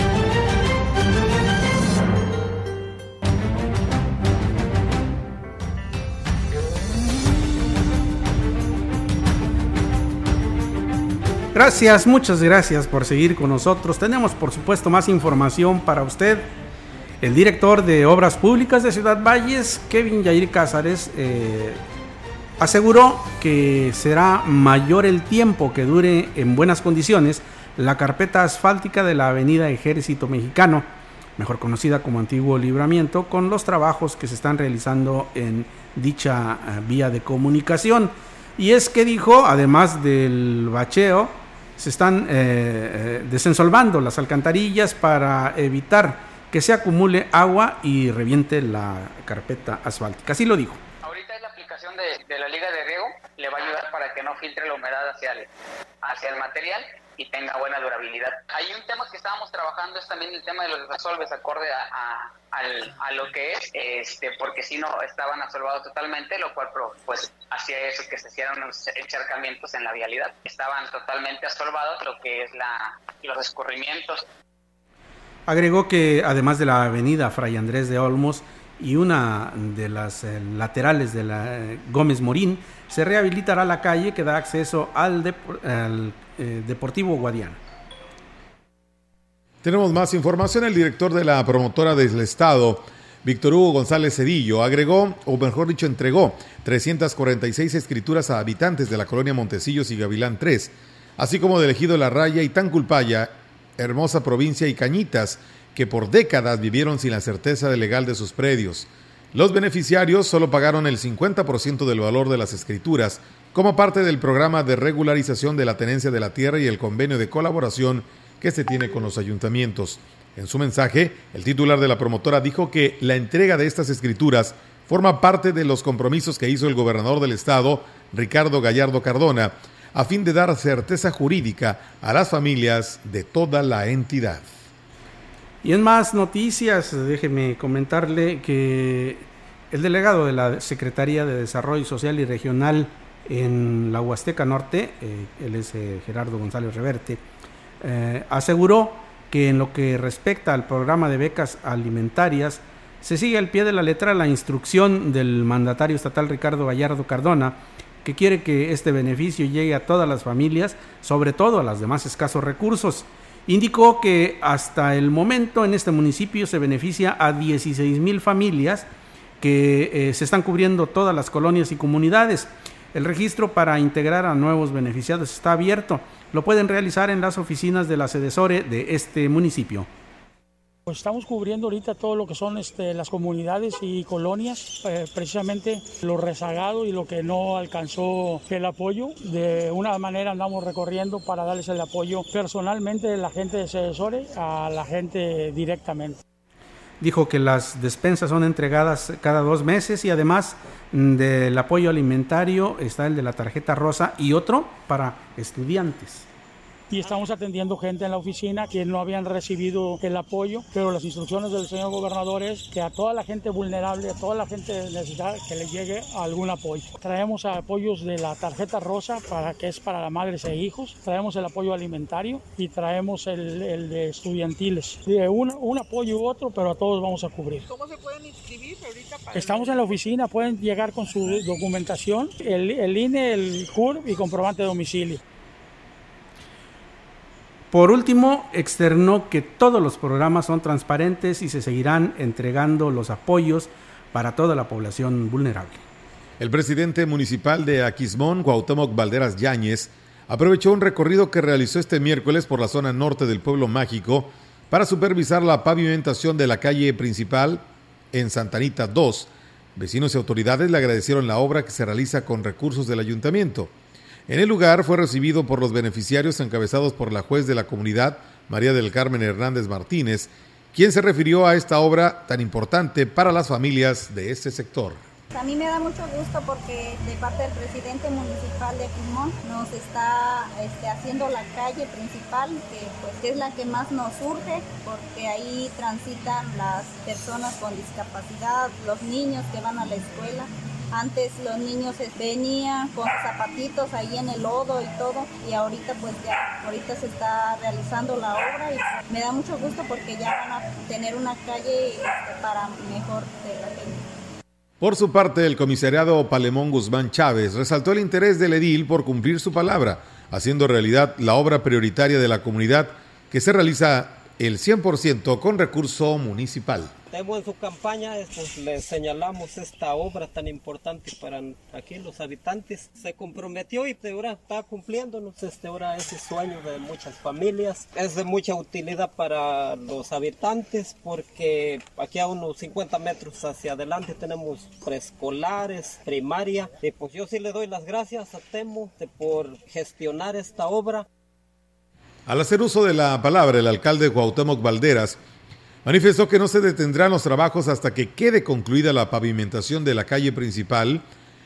Gracias, muchas gracias por seguir con nosotros. Tenemos por supuesto más información para usted. El director de Obras Públicas de Ciudad Valles, Kevin Yair Cázares, eh, aseguró que será mayor el tiempo que dure en buenas condiciones la carpeta asfáltica de la Avenida Ejército Mexicano, mejor conocida como Antiguo Libramiento, con los trabajos que se están realizando en dicha eh, vía de comunicación. Y es que dijo, además del bacheo, se están desensolvando las alcantarillas para evitar que se acumule agua y reviente la carpeta asfáltica. Así lo dijo. Ahorita es la aplicación de, de la liga de riego, le va a ayudar para que no filtre la humedad hacia el, hacia el material y tenga buena durabilidad. Hay un tema que estábamos trabajando, es también el tema de los resolves acorde a, a, lo que es, este, porque si no estaban asolvados totalmente, lo cual pues hacía eso que se hicieran los encharcamientos en la vialidad. Estaban totalmente asolvados lo que es la, los escurrimientos. Agregó que además de la avenida Fray Andrés de Olmos y una de las eh, laterales de la eh, Gómez Morín, se rehabilitará la calle que da acceso al, eh, Deportivo Guadiana. Tenemos más información. El director de la promotora del Estado, Víctor Hugo González Cedillo, agregó, o mejor dicho, entregó 346 escrituras a habitantes de la colonia Montecillos y Gavilán 3, así como de La Raya y Tanculpaya, hermosa provincia y Cañitas, que por décadas vivieron sin la certeza legal de sus predios. Los beneficiarios solo pagaron el 50% del valor de las escrituras como parte del programa de regularización de la tenencia de la tierra y el convenio de colaboración que se tiene con los ayuntamientos. En su mensaje, el titular de la promotora dijo que la entrega de estas escrituras forma parte de los compromisos que hizo el gobernador del estado, Ricardo Gallardo Cardona, a fin de dar certeza jurídica a las familias de toda la entidad. Y en más noticias, déjeme comentarle que el delegado de la Secretaría de Desarrollo Social y Regional en la Huasteca Norte, eh, él es eh, Gerardo González Reverte, eh, aseguró que en lo que respecta al programa de becas alimentarias, se sigue al pie de la letra la instrucción del mandatario estatal Ricardo Gallardo Cardona, que quiere que este beneficio llegue a todas las familias, sobre todo a las demás escasos recursos. Indicó que hasta el momento en este municipio se beneficia a 16 mil familias que se están cubriendo todas las colonias y comunidades. El registro para integrar a nuevos beneficiados está abierto. Lo pueden realizar en las oficinas de la Sedesore de este municipio. Pues estamos cubriendo ahorita todo lo que son este, las comunidades y colonias, eh, precisamente lo rezagado y lo que no alcanzó el apoyo. De una manera andamos recorriendo para darles el apoyo personalmente de la gente de Cedesore a la gente directamente. Dijo que las despensas son entregadas cada dos meses y además del apoyo alimentario está el de la tarjeta rosa y otro para estudiantes y estamos atendiendo gente en la oficina que no habían recibido el apoyo, pero las instrucciones del señor gobernador es que a toda la gente vulnerable, a toda la gente necesitada, que le llegue algún apoyo. Traemos apoyos de la tarjeta rosa, para que es para madres e hijos, traemos el apoyo alimentario y traemos el, de estudiantiles. De un, un, apoyo u otro, pero a todos vamos a cubrir. ¿Cómo se pueden inscribir ahorita? Estamos en la oficina, pueden llegar con su documentación, el, el INE, el CUR y comprobante de domicilio. Por último, externó que todos los programas son transparentes y se seguirán entregando los apoyos para toda la población vulnerable. El presidente municipal de Aquismón, Cuauhtémoc Valderas Yáñez, aprovechó un recorrido que realizó este miércoles por la zona norte del pueblo mágico para supervisar la pavimentación de la calle principal en Santanita 2. Vecinos y autoridades le agradecieron la obra que se realiza con recursos del ayuntamiento. En el lugar fue recibido por los beneficiarios encabezados por la juez de la comunidad, María del Carmen Hernández Martínez, quien se refirió a esta obra tan importante para las familias de este sector. A mí me da mucho gusto porque de parte del presidente municipal de Quimón nos está este, haciendo la calle principal, que pues es la que más nos urge, porque ahí transitan las personas con discapacidad, los niños que van a la escuela. Antes los niños venían con zapatitos ahí en el lodo y todo, y ahorita pues ya, ahorita se está realizando la obra y me da mucho gusto porque ya van a tener una calle este, para mejor de la gente. Por su parte, el comisariado Palemón Guzmán Chávez resaltó el interés del edil por cumplir su palabra, haciendo realidad la obra prioritaria de la comunidad que se realiza el 100% con recurso municipal en su campaña pues, le señalamos esta obra tan importante para aquí los habitantes. Se comprometió y ahora está cumpliéndonos este ahora ese sueño de muchas familias. Es de mucha utilidad para los habitantes porque aquí a unos 50 metros hacia adelante tenemos preescolares, primaria. Y pues yo sí le doy las gracias a Temo por gestionar esta obra. Al hacer uso de la palabra, el alcalde Cuauhtémoc Valderas manifestó que no se detendrán los trabajos hasta que quede concluida la pavimentación de la calle principal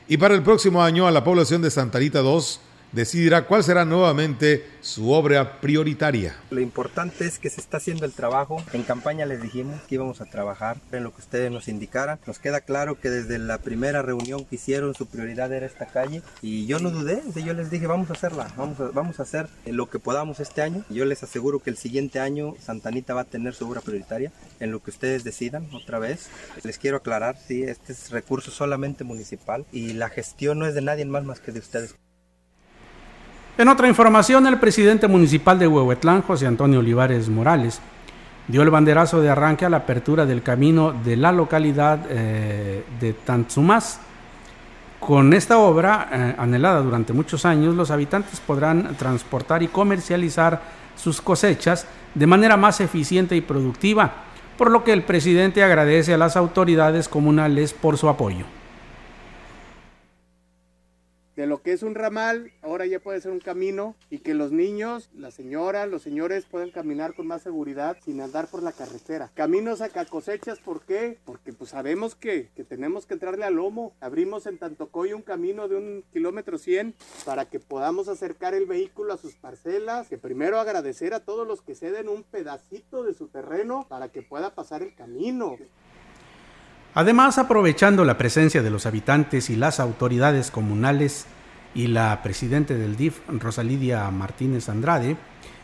y para el próximo año a la población de Santa Rita 2 decidirá cuál será nuevamente su obra prioritaria. Lo importante es que se está haciendo el trabajo. En campaña les dijimos que íbamos a trabajar en lo que ustedes nos indicaran. Nos queda claro que desde la primera reunión que hicieron su prioridad era esta calle y yo no dudé. Yo les dije vamos a hacerla, vamos a, hacer lo que podamos este año. Yo les aseguro que el siguiente año Santanita va a tener su obra prioritaria en lo que ustedes decidan otra vez. Les quiero aclarar, sí, este es recurso solamente municipal y la gestión no es de nadie más que de ustedes. En otra información, el presidente municipal de Huehuetlán, José Antonio Olivares Morales, dio el banderazo de arranque a la apertura del camino de la localidad eh, de Tanzumás. Con esta obra, eh, anhelada durante muchos años, los habitantes podrán transportar y comercializar sus cosechas de manera más eficiente y productiva, por lo que el presidente agradece a las autoridades comunales por su apoyo de lo que es un ramal, ahora ya puede ser un camino y que los niños, las señoras, los señores puedan caminar con más seguridad sin andar por la carretera. Caminos a cosechas, ¿por qué? Porque pues sabemos que, que tenemos que entrarle al lomo. Abrimos en Tantocoy un camino de un kilómetro 100 para que podamos acercar el vehículo a sus parcelas. Que primero agradecer a todos los que ceden un pedacito de su terreno para que pueda pasar el camino. Además, aprovechando la presencia de los habitantes y las autoridades comunales y la presidenta del DIF, Rosalidia Martínez Andrade,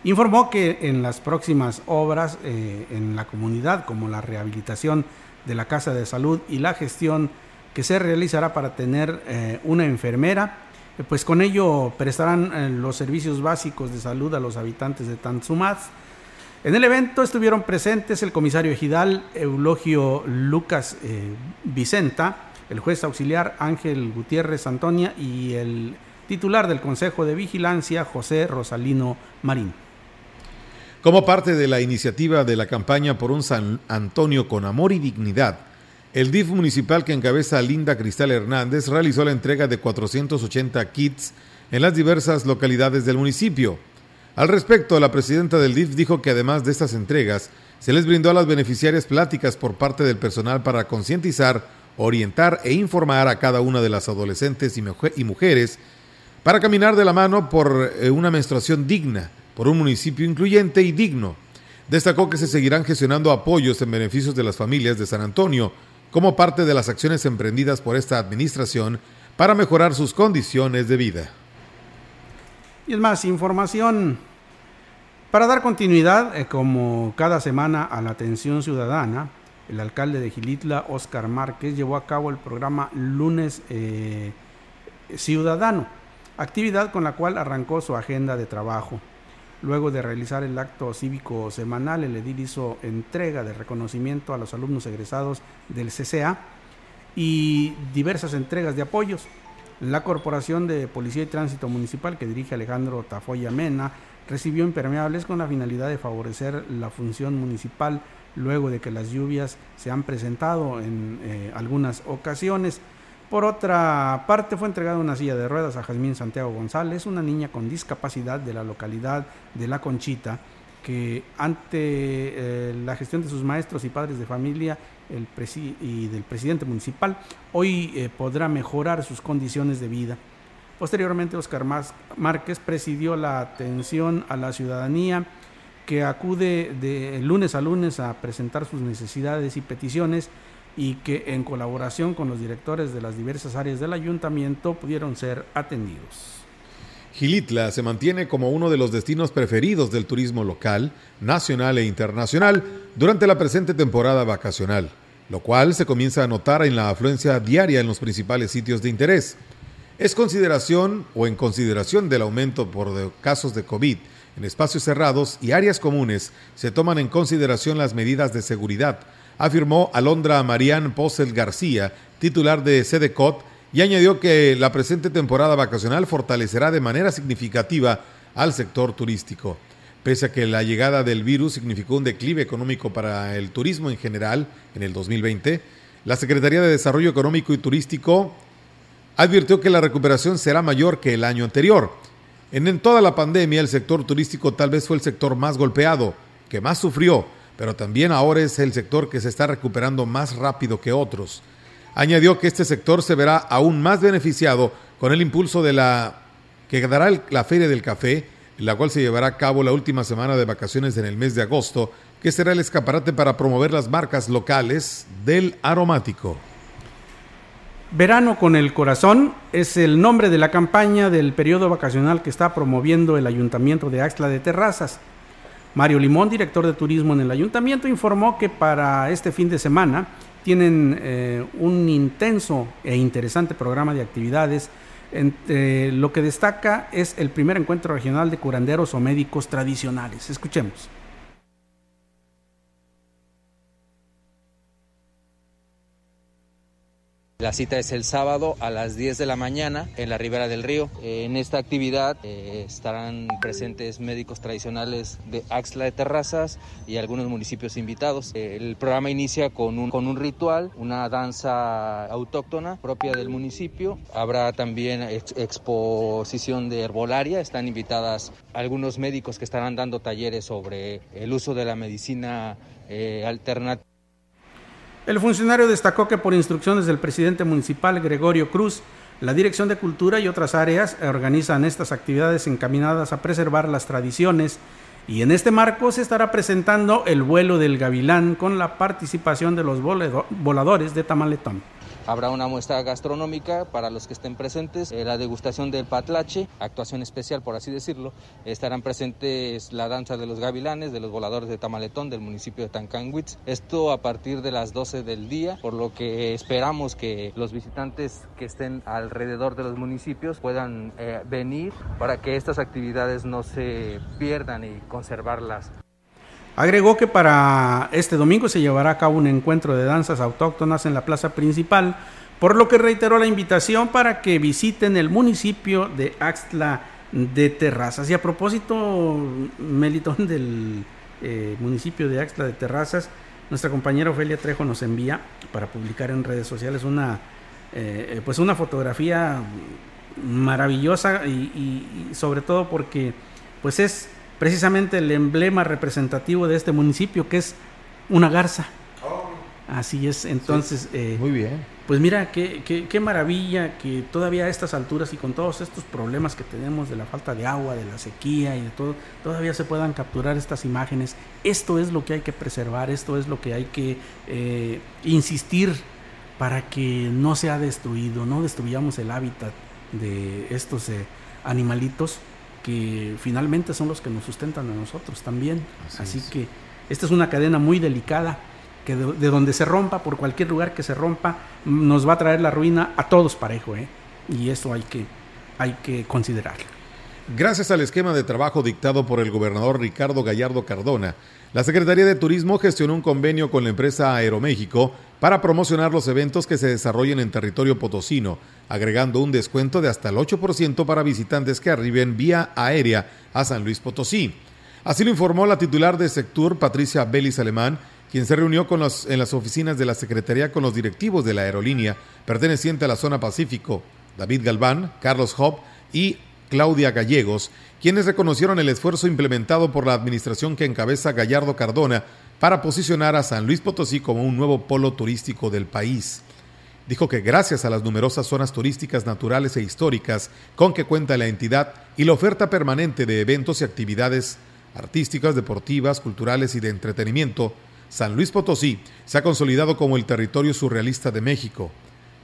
informó que en las próximas obras eh, en la comunidad, como la rehabilitación de la Casa de Salud y la gestión que se realizará para tener eh, una enfermera, eh, pues con ello prestarán los servicios básicos de salud a los habitantes de Tanzumaz, en el evento estuvieron presentes el comisario ejidal Eulogio Lucas eh, Vicenta, el juez auxiliar Ángel Gutiérrez Antonia y el titular del Consejo de Vigilancia José Rosalino Marín. Como parte de la iniciativa de la campaña por un San Antonio con amor y dignidad, el DIF municipal que encabeza Linda Cristal Hernández realizó la entrega de 480 kits en las diversas localidades del municipio. Al respecto, la presidenta del DIF dijo que además de estas entregas, se les brindó a las beneficiarias pláticas por parte del personal para concientizar, orientar e informar a cada una de las adolescentes y, mujeres para caminar de la mano por eh, una menstruación digna, por un municipio incluyente y digno. Destacó que se seguirán gestionando apoyos en beneficios de las familias de San Antonio como parte de las acciones emprendidas por esta administración para mejorar sus condiciones de vida. Y es más, información para dar continuidad, eh, como cada semana, a la atención ciudadana, el alcalde de Gilitla, Oscar Márquez, llevó a cabo el programa Lunes eh, Ciudadano, actividad con la cual arrancó su agenda de trabajo. Luego de realizar el acto cívico semanal, el edil hizo entrega de reconocimiento a los alumnos egresados del CCA y diversas entregas de apoyos. La Corporación de Policía y Tránsito Municipal, que dirige Alejandro Tafoya Mena, recibió impermeables con la finalidad de favorecer la función municipal luego de que las lluvias se han presentado en eh, algunas ocasiones. Por otra parte, fue entregada una silla de ruedas a Jazmín Santiago González, una niña con discapacidad de la localidad de La Conchita, que ante eh, la gestión de sus maestros y padres de familia el y del presidente municipal, hoy eh, podrá mejorar sus condiciones de vida. Posteriormente, Oscar Márquez presidió la atención a la ciudadanía que acude de lunes a lunes a presentar sus necesidades y peticiones y que en colaboración con los directores de las diversas áreas del ayuntamiento pudieron ser atendidos. Gilitla se mantiene como uno de los destinos preferidos del turismo local, nacional e internacional durante la presente temporada vacacional, lo cual se comienza a notar en la afluencia diaria en los principales sitios de interés. Es consideración o en consideración del aumento por casos de COVID en espacios cerrados y áreas comunes, se toman en consideración las medidas de seguridad, afirmó Alondra Marían Posel García, titular de SEDECOT, y añadió que la presente temporada vacacional fortalecerá de manera significativa al sector turístico. Pese a que la llegada del virus significó un declive económico para el turismo en general en el 2020, la Secretaría de Desarrollo Económico y Turístico advirtió que la recuperación será mayor que el año anterior. En, toda la pandemia el sector turístico tal vez fue el sector más golpeado, que más sufrió, pero también ahora es el sector que se está recuperando más rápido que otros. Añadió que este sector se verá aún más beneficiado con el impulso de la que dará la Feria del Café, la cual se llevará a cabo la última semana de vacaciones en el mes de agosto, que será el escaparate para promover las marcas locales del aromático. Verano con el corazón es el nombre de la campaña del periodo vacacional que está promoviendo el Ayuntamiento de Axtla de Terrazas. Mario Limón, director de turismo en el ayuntamiento, informó que para este fin de semana tienen eh, un intenso e interesante programa de actividades. Entre lo que destaca es el primer encuentro regional de curanderos o médicos tradicionales. Escuchemos. La cita es el sábado a las 10 de la mañana en la Ribera del Río. Eh, En esta actividad eh, estarán presentes médicos tradicionales de Axla de Terrazas y algunos municipios invitados. Eh, El programa inicia con un, ritual, una danza autóctona propia del municipio. Habrá también ex- exposición de herbolaria. Están invitadas algunos médicos que estarán dando talleres sobre el uso de la medicina alternativa. El funcionario destacó que por instrucciones del presidente municipal Gregorio Cruz, la Dirección de Cultura y otras áreas organizan estas actividades encaminadas a preservar las tradiciones y en este marco se estará presentando el vuelo del gavilán con la participación de los voladores de Tamaletón. Habrá una muestra gastronómica para los que estén presentes, eh, la degustación del patlache, actuación especial por así decirlo. Estarán presentes la danza de los gavilanes, de los voladores de Tamaletón del municipio de Tancanwitz. Esto a partir de las 12 del día, por lo que esperamos que los visitantes que estén alrededor de los municipios puedan eh, venir para que estas actividades no se pierdan y conservarlas. Agregó que para este domingo se llevará a cabo un encuentro de danzas autóctonas en la plaza principal, por lo que reiteró la invitación para que visiten el municipio de Axtla de Terrazas. Y a propósito, Melitón, *laughs* del eh, municipio de Axtla de Terrazas, nuestra compañera Ofelia Trejo nos envía para publicar en redes sociales una, eh, pues una fotografía maravillosa y, y- y sobre todo porque pues es precisamente el emblema representativo de este municipio que es una garza. Así es, entonces... Muy bien. Pues mira, qué, qué, qué maravilla que todavía a estas alturas y con todos estos problemas que tenemos de la falta de agua, de la sequía y de todo, todavía se puedan capturar estas imágenes. Esto es lo que hay que preservar, esto es lo que hay que eh, insistir para que no sea destruido, no destruyamos el hábitat de estos eh, animalitos que finalmente son los que nos sustentan a nosotros también. Así, que esta es una cadena muy delicada que de, de donde se rompa, por cualquier lugar que se rompa, nos va a traer la ruina a todos parejo, ¿eh? Y eso hay que, hay que considerarlo. Gracias al esquema de trabajo dictado por el gobernador Ricardo Gallardo Cardona, la Secretaría de Turismo gestionó un convenio con la empresa Aeroméxico para promocionar los eventos que se desarrollen en territorio potosino, agregando un descuento de hasta el 8% para visitantes que arriben vía aérea a San Luis Potosí. Así lo informó la titular de Sectur, Patricia Belis Alemán, quien se reunió con los- en las oficinas de la Secretaría con los directivos de la aerolínea perteneciente a la zona Pacífico, David Galván, Carlos Hobb y Claudia Gallegos, quienes reconocieron el esfuerzo implementado por la administración que encabeza Gallardo Cardona para posicionar a San Luis Potosí como un nuevo polo turístico del país. Dijo que gracias a las numerosas zonas turísticas naturales e históricas con que cuenta la entidad y la oferta permanente de eventos y actividades artísticas, deportivas, culturales y de entretenimiento, San Luis Potosí se ha consolidado como el territorio surrealista de México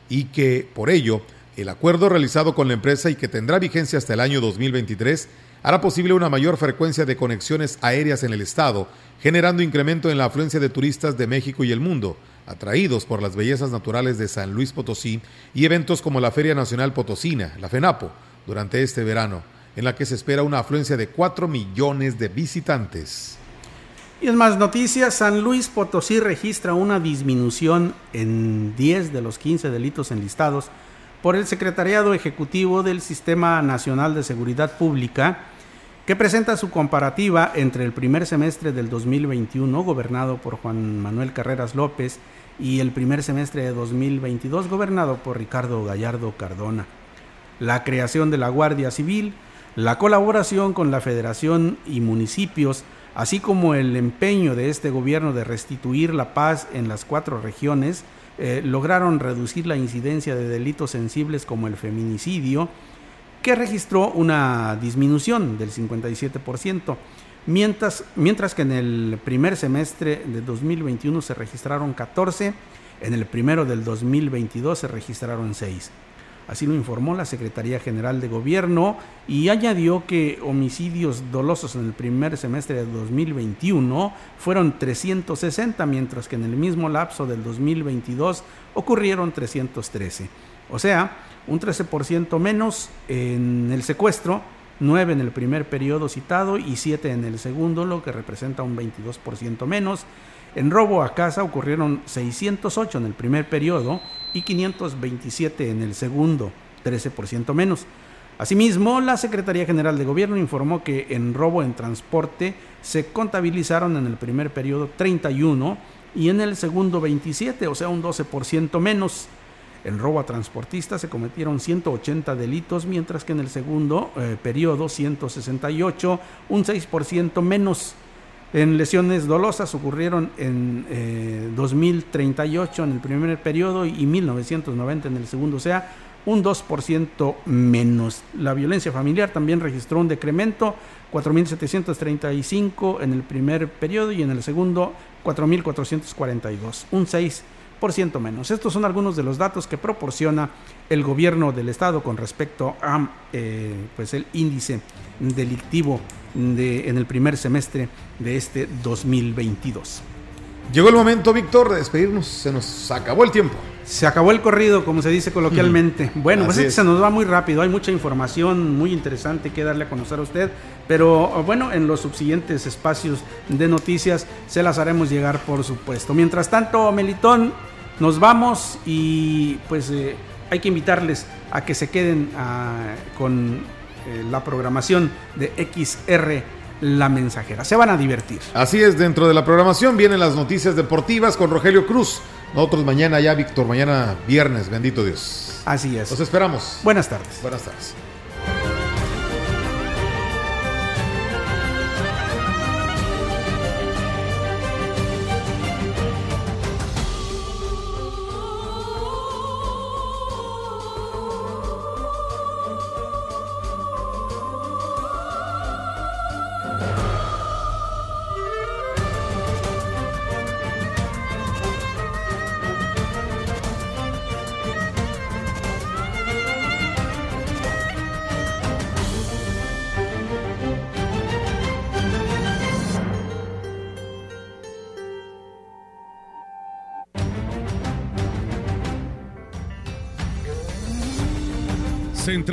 y que, por ello, el acuerdo realizado con la empresa y que tendrá vigencia hasta el año 2023 hará posible una mayor frecuencia de conexiones aéreas en el estado, generando incremento en la afluencia de turistas de México y el mundo, atraídos por las bellezas naturales de San Luis Potosí y eventos como la Feria Nacional Potosina, la FENAPO, durante este verano, en la que se espera una afluencia de 4 millones de visitantes. Y en más noticias, San Luis Potosí registra una disminución en 10 de los 15 delitos enlistados por el Secretariado Ejecutivo del Sistema Nacional de Seguridad Pública, que presenta su comparativa entre el primer semestre del 2021, gobernado por Juan Manuel Carreras López, y el primer semestre de 2022, gobernado por Ricardo Gallardo Cardona. La creación de la Guardia Civil, La colaboración con la federación y municipios, así como el empeño de este gobierno de restituir la paz en las cuatro regiones, eh, lograron reducir la incidencia de delitos sensibles como el feminicidio, que registró una disminución del 57%, mientras, mientras que en el primer semestre de 2021 se registraron 14, en el primero del 2022 se registraron 6. Así lo informó la Secretaría General de Gobierno y añadió que homicidios dolosos en el primer semestre de 2021 fueron 360, mientras que en el mismo lapso del 2022 ocurrieron 313. O sea, un 13% menos en el secuestro, 9 en el primer periodo citado y 7 en el segundo, lo que representa un 22% menos. En robo a casa ocurrieron 608 en el primer periodo y 527 en el segundo, 13% menos. Asimismo, la Secretaría General de Gobierno informó que en robo en transporte se contabilizaron en el primer periodo 31 y en el segundo 27, o sea, un 12% menos. En robo a transportistas se cometieron 180 delitos, mientras que en el segundo eh, periodo 168, un 6% menos. En lesiones dolosas ocurrieron en 2038 eh, en el primer periodo y 1990 en el segundo, o sea, un 2% menos. La violencia familiar también registró un decremento, 4.735 en el primer periodo y en el segundo 4.442, un 6% menos. Estos son algunos de los datos que proporciona el gobierno del estado con respecto a eh, pues el índice delictivo de, en el primer semestre de este 2022. Llegó el momento, Víctor, de despedirnos. Se nos acabó el tiempo. Se acabó el corrido, como se dice coloquialmente. Bueno, pues es se nos va muy rápido. Hay mucha información muy interesante que darle a conocer a usted. Pero bueno, en los subsiguientes espacios de noticias se las haremos llegar, por supuesto. Mientras tanto, Melitón, nos vamos y pues eh, hay que invitarles a que se queden ah, con eh, la programación de XR la Mensajera. Se van a divertir. Así es, dentro de la programación vienen las noticias deportivas con Rogelio Cruz. Nosotros mañana ya, Víctor, mañana viernes, bendito Dios. Así es. Los esperamos. Buenas tardes. Buenas tardes.